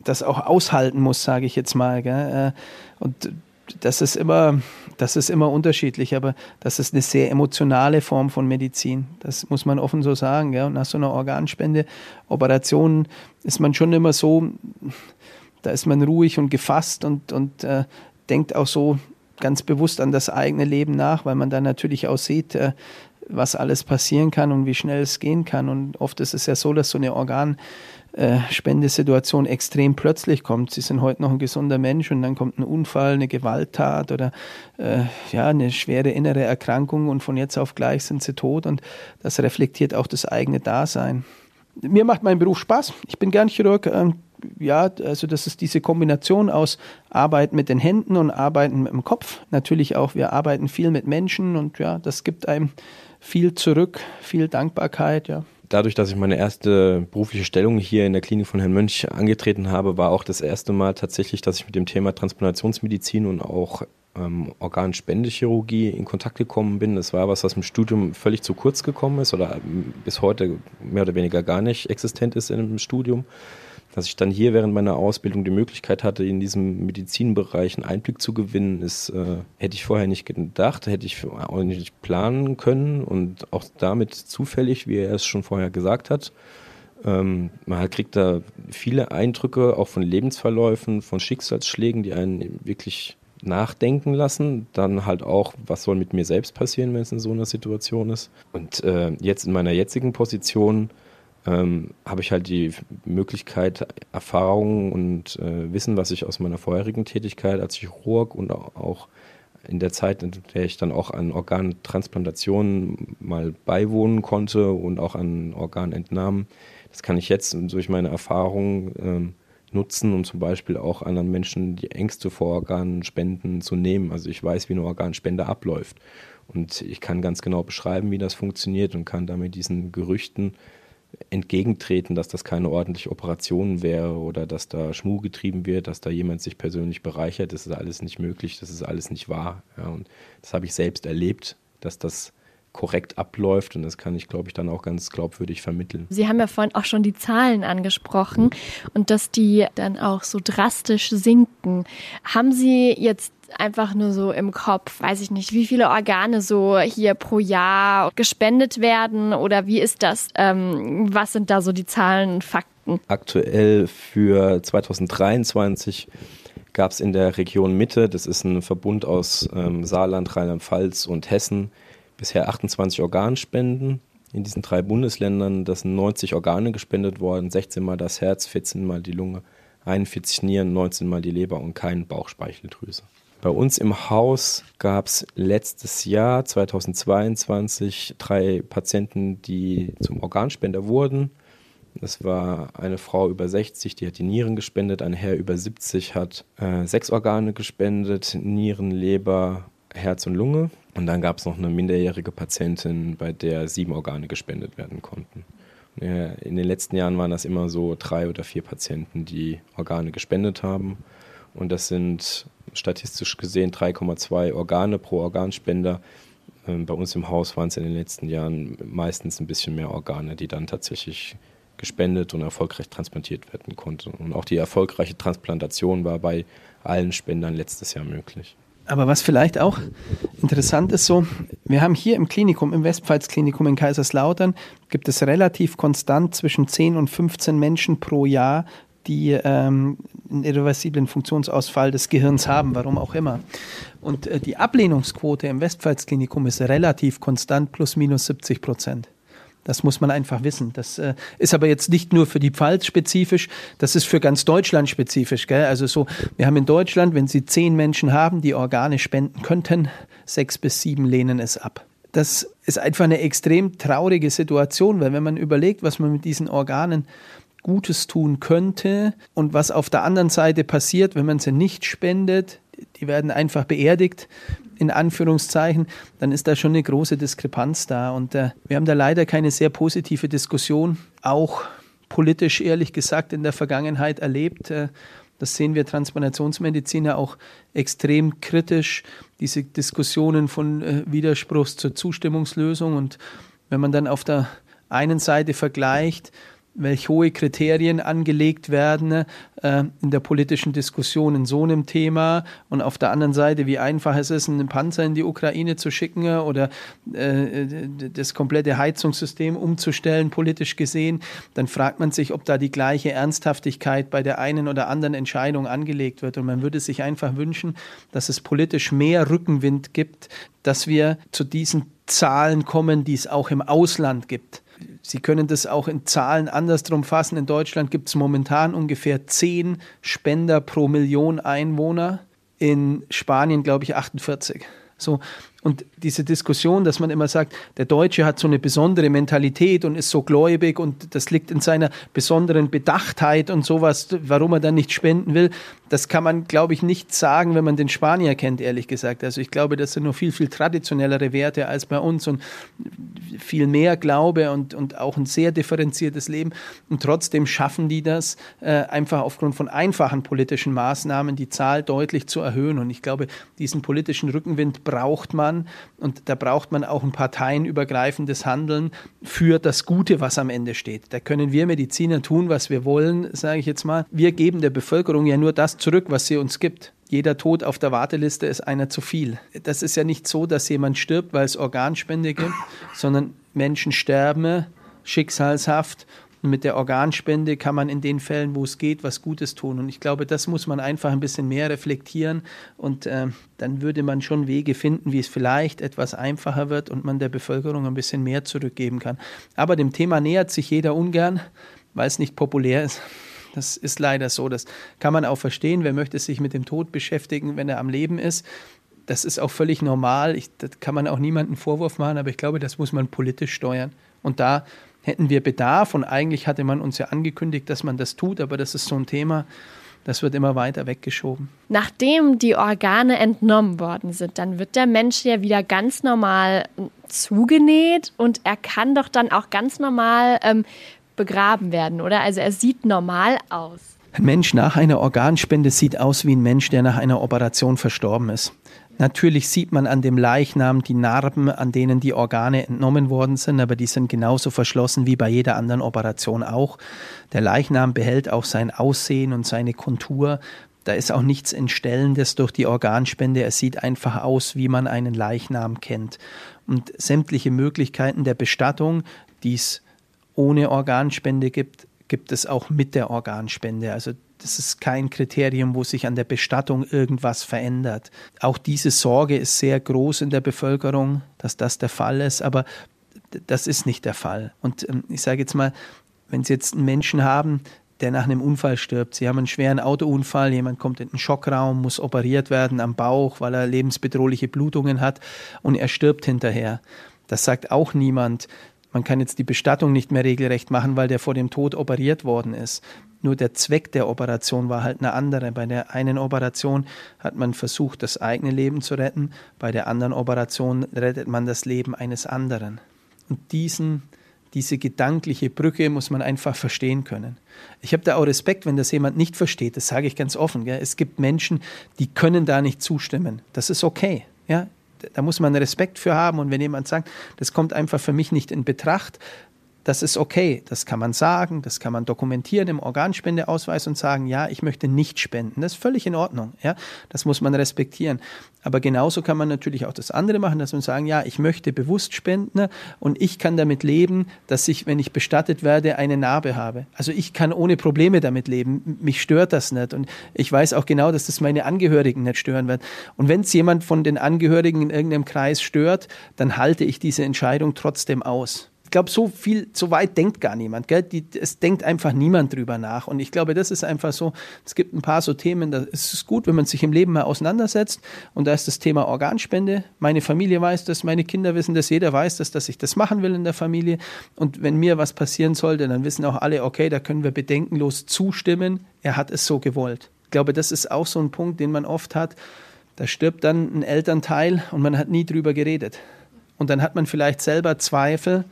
das auch aushalten muss, sage ich jetzt mal. Gell? Äh, und das ist immer, das ist immer unterschiedlich, aber das ist eine sehr emotionale Form von Medizin. Das muss man offen so sagen. Ja. Und nach so einer Organspende-Operation ist man schon immer so, da ist man ruhig und gefasst und, und äh, denkt auch so ganz bewusst an das eigene Leben nach, weil man dann natürlich auch sieht, äh, was alles passieren kann und wie schnell es gehen kann. Und oft ist es ja so, dass so eine Organ äh, extrem plötzlich kommt. Sie sind heute noch ein gesunder Mensch und dann kommt ein Unfall, eine Gewalttat oder äh, ja, eine schwere innere Erkrankung und von jetzt auf gleich sind sie tot und das reflektiert auch das eigene Dasein. Mir macht mein Beruf Spaß. Ich bin gern Chirurg. Ähm, ja, also das ist diese Kombination aus Arbeit mit den Händen und Arbeiten mit dem Kopf. Natürlich auch, wir arbeiten viel mit Menschen und ja, das gibt einem viel zurück, viel Dankbarkeit, ja dadurch, dass ich meine erste berufliche Stellung hier in der Klinik von Herrn Mönch angetreten habe, war auch das erste Mal tatsächlich, dass ich mit dem Thema Transplantationsmedizin und auch ähm, Organspendechirurgie in Kontakt gekommen bin. Das war was, was im Studium völlig zu kurz gekommen ist oder ähm, bis heute mehr oder weniger gar nicht existent ist einem Studium dass ich dann hier während meiner Ausbildung die Möglichkeit hatte, in diesem Medizinbereich einen Einblick zu gewinnen, ist, äh, hätte ich vorher nicht gedacht, hätte ich auch nicht planen können und auch damit zufällig, wie er es schon vorher gesagt hat. Ähm, man kriegt da viele Eindrücke, auch von Lebensverläufen, von Schicksalsschlägen, die einen wirklich nachdenken lassen. Dann halt auch, was soll mit mir selbst passieren, wenn es in so einer Situation ist. Und äh, jetzt in meiner jetzigen Position ähm, habe ich halt die Möglichkeit, Erfahrungen und äh, Wissen, was ich aus meiner vorherigen Tätigkeit als Chirurg und auch in der Zeit, in der ich dann auch an Organtransplantationen mal beiwohnen konnte und auch an Organentnahmen, das kann ich jetzt durch meine Erfahrungen ähm, nutzen, um zum Beispiel auch anderen Menschen die Ängste vor Organspenden zu nehmen. Also ich weiß, wie eine Organspende abläuft. Und ich kann ganz genau beschreiben, wie das funktioniert und kann damit diesen Gerüchten entgegentreten, dass das keine ordentliche Operation wäre oder dass da Schmuh getrieben wird, dass da jemand sich persönlich bereichert. Das ist alles nicht möglich, das ist alles nicht wahr. Ja, und das habe ich selbst erlebt, dass das korrekt abläuft und das kann ich, glaube ich, dann auch ganz glaubwürdig vermitteln. Sie haben ja vorhin auch schon die Zahlen angesprochen und dass die dann auch so drastisch sinken. Haben Sie jetzt einfach nur so im Kopf, weiß ich nicht, wie viele Organe so hier pro Jahr gespendet werden oder wie ist das? Ähm, was sind da so die Zahlen, Fakten? Fakten? Aktuell für 2023 gab es in der Region Mitte, das ist ein Verbund aus ähm, Saarland, Rheinland-Pfalz und Hessen, bisher 28 Organspenden in diesen drei Bundesländern. Das sind 90 Organe gespendet worden, 16 mal das Herz, 14 mal die Lunge, 41 Nieren, 19 mal die Leber und kein Bauchspeicheldrüse. Bei uns im Haus gab es letztes Jahr, 2022, drei Patienten, die zum Organspender wurden. Das war eine Frau über 60, die hat die Nieren gespendet. Ein Herr über 70 hat äh, sechs Organe gespendet: Nieren, Leber, Herz und Lunge. Und dann gab es noch eine minderjährige Patientin, bei der sieben Organe gespendet werden konnten. In den letzten Jahren waren das immer so drei oder vier Patienten, die Organe gespendet haben. Und das sind statistisch gesehen 3,2 Organe pro Organspender. Ähm, bei uns im Haus waren es in den letzten Jahren meistens ein bisschen mehr Organe, die dann tatsächlich gespendet und erfolgreich transplantiert werden konnten. Und auch die erfolgreiche Transplantation war bei allen Spendern letztes Jahr möglich. Aber was vielleicht auch interessant ist, so, wir haben hier im Klinikum, im Westpfalz-Klinikum in Kaiserslautern, gibt es relativ konstant zwischen 10 und 15 Menschen pro Jahr, die ähm, einen irreversiblen Funktionsausfall des Gehirns haben, warum auch immer. Und äh, die Ablehnungsquote im Westpfalz-Klinikum ist relativ konstant, plus minus 70 Prozent. Das muss man einfach wissen. Das äh, ist aber jetzt nicht nur für die Pfalz spezifisch, das ist für ganz Deutschland spezifisch. Gell? Also so, wir haben in Deutschland, wenn Sie zehn Menschen haben, die Organe spenden könnten, sechs bis sieben lehnen es ab. Das ist einfach eine extrem traurige Situation, weil wenn man überlegt, was man mit diesen Organen Gutes tun könnte und was auf der anderen Seite passiert, wenn man sie nicht spendet, die werden einfach beerdigt, in Anführungszeichen, dann ist da schon eine große Diskrepanz da. Und äh, wir haben da leider keine sehr positive Diskussion, auch politisch ehrlich gesagt in der Vergangenheit erlebt. Äh, das sehen wir Transplantationsmediziner auch extrem kritisch, diese Diskussionen von äh, Widerspruchs zur Zustimmungslösung. Und wenn man dann auf der einen Seite vergleicht, welch hohe Kriterien angelegt werden äh, in der politischen Diskussion in so einem Thema. Und auf der anderen Seite, wie einfach es ist, einen Panzer in die Ukraine zu schicken oder äh, das komplette Heizungssystem umzustellen, politisch gesehen, dann fragt man sich, ob da die gleiche Ernsthaftigkeit bei der einen oder anderen Entscheidung angelegt wird. Und man würde sich einfach wünschen, dass es politisch mehr Rückenwind gibt, dass wir zu diesen Zahlen kommen, die es auch im Ausland gibt Sie können das auch in Zahlen andersrum fassen. In Deutschland gibt es momentan ungefähr zehn Spender pro Million Einwohner. In Spanien, glaube ich, 48. So, und diese Diskussion, dass man immer sagt, der Deutsche hat so eine besondere Mentalität und ist so gläubig und das liegt in seiner besonderen Bedachtheit und sowas, warum er dann nicht spenden will, das kann man, glaube ich, nicht sagen, wenn man den Spanier kennt, ehrlich gesagt. Also ich glaube, das sind nur viel, viel traditionellere Werte als bei uns und viel mehr Glaube und, und auch ein sehr differenziertes Leben. Und trotzdem schaffen die das, äh, einfach aufgrund von einfachen politischen Maßnahmen die Zahl deutlich zu erhöhen. Und ich glaube, diesen politischen Rückenwind braucht man kann. Und da braucht man auch ein parteienübergreifendes Handeln für das Gute, was am Ende steht. Da können wir Mediziner tun, was wir wollen, sage ich jetzt mal. Wir geben der Bevölkerung ja nur das zurück, was sie uns gibt. Jeder Tod auf der Warteliste ist einer zu viel. Das ist ja nicht so, dass jemand stirbt, weil es Organspende gibt, sondern Menschen sterben schicksalshaft und mit der Organspende kann man in den Fällen, wo es geht, was Gutes tun. Und ich glaube, das muss man einfach ein bisschen mehr reflektieren. Und äh, dann würde man schon Wege finden, wie es vielleicht etwas einfacher wird und man der Bevölkerung ein bisschen mehr zurückgeben kann. Aber dem Thema nähert sich jeder ungern, weil es nicht populär ist. Das ist leider so. Das kann man auch verstehen. Wer möchte sich mit dem Tod beschäftigen, wenn er am Leben ist? Das ist auch völlig normal. Ich, das kann man auch niemandem Vorwurf machen, aber ich glaube, das muss man politisch steuern. Und da hätten wir Bedarf und eigentlich hatte man uns ja angekündigt, dass man das tut, aber das ist so ein Thema, das wird immer weiter weggeschoben. Nachdem die Organe entnommen worden sind, dann wird der Mensch ja wieder ganz normal zugenäht und er kann doch dann auch ganz normal ähm, begraben werden, oder? Also er sieht normal aus. Ein Mensch nach einer Organspende sieht aus wie ein Mensch, der nach einer Operation verstorben ist. Natürlich sieht man an dem Leichnam die Narben, an denen die Organe entnommen worden sind, aber die sind genauso verschlossen wie bei jeder anderen Operation auch. Der Leichnam behält auch sein Aussehen und seine Kontur. Da ist auch nichts Entstellendes durch die Organspende. Er sieht einfach aus, wie man einen Leichnam kennt. Und sämtliche Möglichkeiten der Bestattung, die es ohne Organspende gibt, gibt es auch mit der Organspende. Also das ist kein Kriterium, wo sich an der Bestattung irgendwas verändert. Auch diese Sorge ist sehr groß in der Bevölkerung, dass das der Fall ist, aber das ist nicht der Fall. Und ähm, ich sage jetzt mal, wenn Sie jetzt einen Menschen haben, der nach einem Unfall stirbt. Sie haben einen schweren Autounfall, jemand kommt in den Schockraum, muss operiert werden am Bauch, weil er lebensbedrohliche Blutungen hat und er stirbt hinterher. Das sagt auch niemand. Man kann jetzt die Bestattung nicht mehr regelrecht machen, weil der vor dem Tod operiert worden ist. Nur der Zweck der Operation war halt eine andere. Bei der einen Operation hat man versucht, das eigene Leben zu retten, bei der anderen Operation rettet man das Leben eines anderen. Und diesen diese gedankliche Brücke muss man einfach verstehen können. Ich habe da auch Respekt, wenn das jemand nicht versteht. Das sage ich ganz offen. Gell? Es gibt Menschen, die können da nicht zustimmen. Das ist okay. Ja? Da muss man Respekt für haben. Und wenn jemand sagt, das kommt einfach für mich nicht in Betracht, das ist okay. Das kann man sagen, das kann man dokumentieren im Organspendeausweis und sagen, ja, ich möchte nicht spenden. Das ist völlig in Ordnung. Ja, das muss man respektieren. Aber genauso kann man natürlich auch das andere machen, dass man sagen, ja, ich möchte bewusst spenden und ich kann damit leben, dass ich, wenn ich bestattet werde, eine Narbe habe. Also ich kann ohne Probleme damit leben. Mich stört das nicht. Und ich weiß auch genau, dass das meine Angehörigen nicht stören wird. Und wenn es jemand von den Angehörigen in irgendeinem Kreis stört, dann halte ich diese Entscheidung trotzdem aus glaube, so viel, so weit denkt gar niemand. Gell? Die, es denkt einfach niemand drüber nach. Und ich glaube, das ist einfach so, es gibt ein paar so Themen, da ist es gut, wenn man sich im Leben mal auseinandersetzt. Und da ist das Thema Organspende. Meine Familie weiß das, meine Kinder wissen das, jeder weiß das, dass ich das machen will in der Familie. Und wenn mir was passieren sollte, dann wissen auch alle, okay, da können wir bedenkenlos zustimmen. Er hat es so gewollt. Ich glaube, das ist auch so ein Punkt, den man oft hat. Da stirbt dann ein Elternteil und man hat nie drüber geredet. Und dann hat man vielleicht selber Zweifel,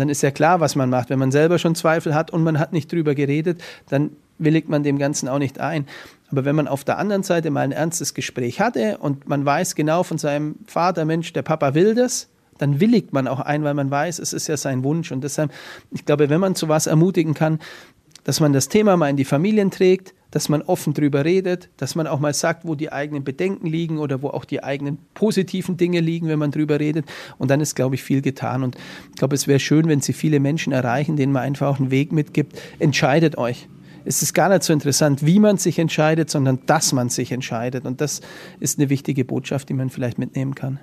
dann ist ja klar, was man macht. Wenn man selber schon Zweifel hat und man hat nicht drüber geredet, dann willigt man dem Ganzen auch nicht ein. Aber wenn man auf der anderen Seite mal ein ernstes Gespräch hatte und man weiß genau von seinem Vater, Mensch, der Papa will das, dann willigt man auch ein, weil man weiß, es ist ja sein Wunsch. Und deshalb, ich glaube, wenn man zu was ermutigen kann, dass man das Thema mal in die Familien trägt, dass man offen drüber redet, dass man auch mal sagt, wo die eigenen Bedenken liegen oder wo auch die eigenen positiven Dinge liegen, wenn man drüber redet. Und dann ist, glaube ich, viel getan. Und ich glaube, es wäre schön, wenn Sie viele Menschen erreichen, denen man einfach auch einen Weg mitgibt. Entscheidet euch. Es ist gar nicht so interessant, wie man sich entscheidet, sondern dass man sich entscheidet. Und das ist eine wichtige Botschaft, die man vielleicht mitnehmen kann.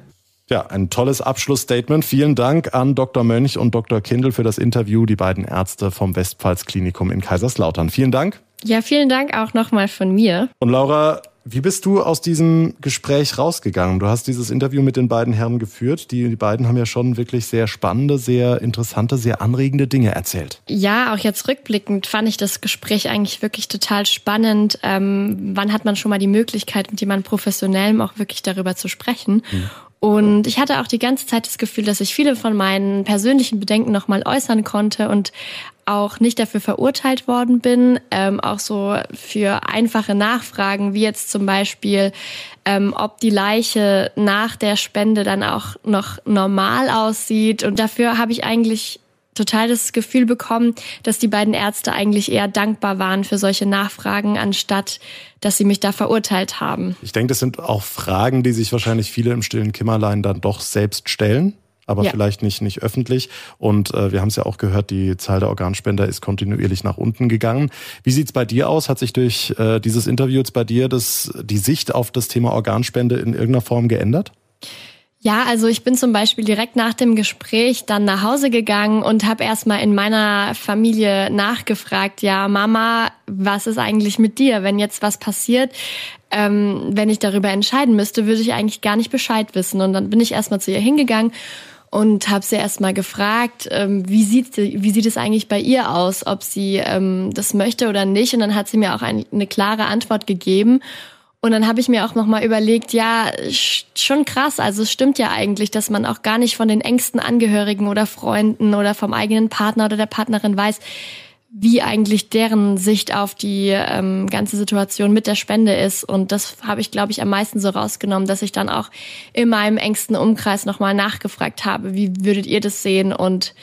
Ja, ein tolles Abschlussstatement. Vielen Dank an Dr. Mönch und Dr. Kindl für das Interview, die beiden Ärzte vom Westpfalz Klinikum in Kaiserslautern. Vielen Dank. Ja, vielen Dank auch nochmal von mir. Und Laura, wie bist du aus diesem Gespräch rausgegangen? Du hast dieses Interview mit den beiden Herren geführt. Die, die beiden haben ja schon wirklich sehr spannende, sehr interessante, sehr anregende Dinge erzählt. Ja, auch jetzt rückblickend fand ich das Gespräch eigentlich wirklich total spannend. Ähm, wann hat man schon mal die Möglichkeit, mit jemandem Professionellem auch wirklich darüber zu sprechen? Hm. Und ich hatte auch die ganze Zeit das Gefühl, dass ich viele von meinen persönlichen Bedenken nochmal äußern konnte und auch nicht dafür verurteilt worden bin, ähm, auch so für einfache Nachfragen, wie jetzt zum Beispiel, ähm, ob die Leiche nach der Spende dann auch noch normal aussieht. Und dafür habe ich eigentlich total das Gefühl bekommen, dass die beiden Ärzte eigentlich eher dankbar waren für solche Nachfragen, anstatt dass sie mich da verurteilt haben. Ich denke, das sind auch Fragen, die sich wahrscheinlich viele im stillen Kimmerlein dann doch selbst stellen aber ja. vielleicht nicht, nicht öffentlich. Und äh, wir haben es ja auch gehört, die Zahl der Organspender ist kontinuierlich nach unten gegangen. Wie sieht's bei dir aus? Hat sich durch äh, dieses Interview jetzt bei dir das, die Sicht auf das Thema Organspende in irgendeiner Form geändert? Ja, also ich bin zum Beispiel direkt nach dem Gespräch dann nach Hause gegangen und habe erstmal in meiner Familie nachgefragt, ja, Mama, was ist eigentlich mit dir, wenn jetzt was passiert? Ähm, wenn ich darüber entscheiden müsste, würde ich eigentlich gar nicht Bescheid wissen. Und dann bin ich erstmal zu ihr hingegangen und habe sie erstmal gefragt, ähm, wie, sieht, wie sieht es eigentlich bei ihr aus, ob sie ähm, das möchte oder nicht. Und dann hat sie mir auch ein, eine klare Antwort gegeben. Und dann habe ich mir auch nochmal überlegt, ja, schon krass, also es stimmt ja eigentlich, dass man auch gar nicht von den engsten Angehörigen oder Freunden oder vom eigenen Partner oder der Partnerin weiß, wie eigentlich deren Sicht auf die ähm, ganze Situation mit der Spende ist. Und das habe ich, glaube ich, am meisten so rausgenommen, dass ich dann auch in meinem engsten Umkreis nochmal nachgefragt habe, wie würdet ihr das sehen? Und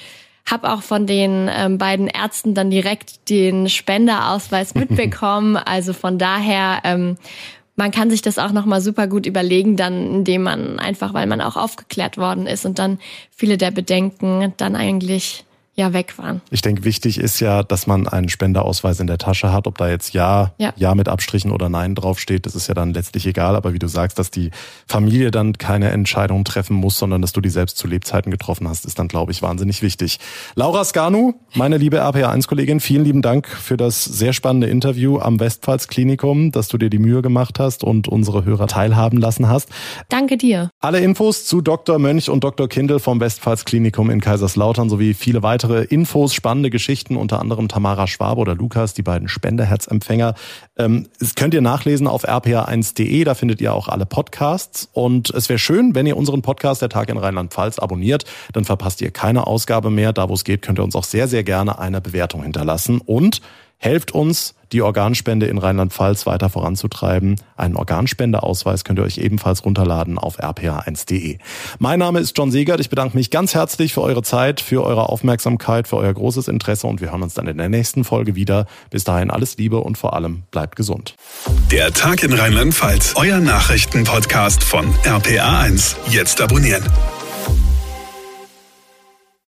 habe auch von den ähm, beiden Ärzten dann direkt den Spenderausweis mitbekommen. also von daher, ähm, man kann sich das auch nochmal super gut überlegen, dann indem man einfach, weil man auch aufgeklärt worden ist und dann viele der Bedenken dann eigentlich ja weg waren. Ich denke, wichtig ist ja, dass man einen Spenderausweis in der Tasche hat. Ob da jetzt Ja, ja, ja mit Abstrichen oder Nein draufsteht, das ist ja dann letztlich egal. Aber wie du sagst, dass die Familie dann keine Entscheidung treffen muss, sondern dass du die selbst zu Lebzeiten getroffen hast, ist dann, glaube ich, wahnsinnig wichtig. Laura Skanu, meine liebe RPA1-Kollegin, vielen lieben Dank für das sehr spannende Interview am Westpfalz-Klinikum, dass du dir die Mühe gemacht hast und unsere Hörer teilhaben lassen hast. Danke dir. Alle Infos zu Dr. Mönch und Dr. Kindl vom Westpfalz-Klinikum in Kaiserslautern sowie viele weitere weitere Infos, spannende Geschichten, unter anderem Tamara Schwabe oder Lukas, die beiden Spenderherzempfänger. Ähm, das könnt ihr nachlesen auf rpa1.de, da findet ihr auch alle Podcasts. Und es wäre schön, wenn ihr unseren Podcast Der Tag in Rheinland-Pfalz abonniert, dann verpasst ihr keine Ausgabe mehr. Da wo es geht, könnt ihr uns auch sehr, sehr gerne eine Bewertung hinterlassen. Und helft uns, die Organspende in Rheinland-Pfalz weiter voranzutreiben. Einen Organspendeausweis könnt ihr euch ebenfalls runterladen auf rpa1.de. Mein Name ist John Segert. Ich bedanke mich ganz herzlich für eure Zeit, für eure Aufmerksamkeit, für euer großes Interesse und wir hören uns dann in der nächsten Folge wieder. Bis dahin alles Liebe und vor allem bleibt gesund. Der Tag in Rheinland-Pfalz, euer Nachrichtenpodcast von RPA1. Jetzt abonnieren.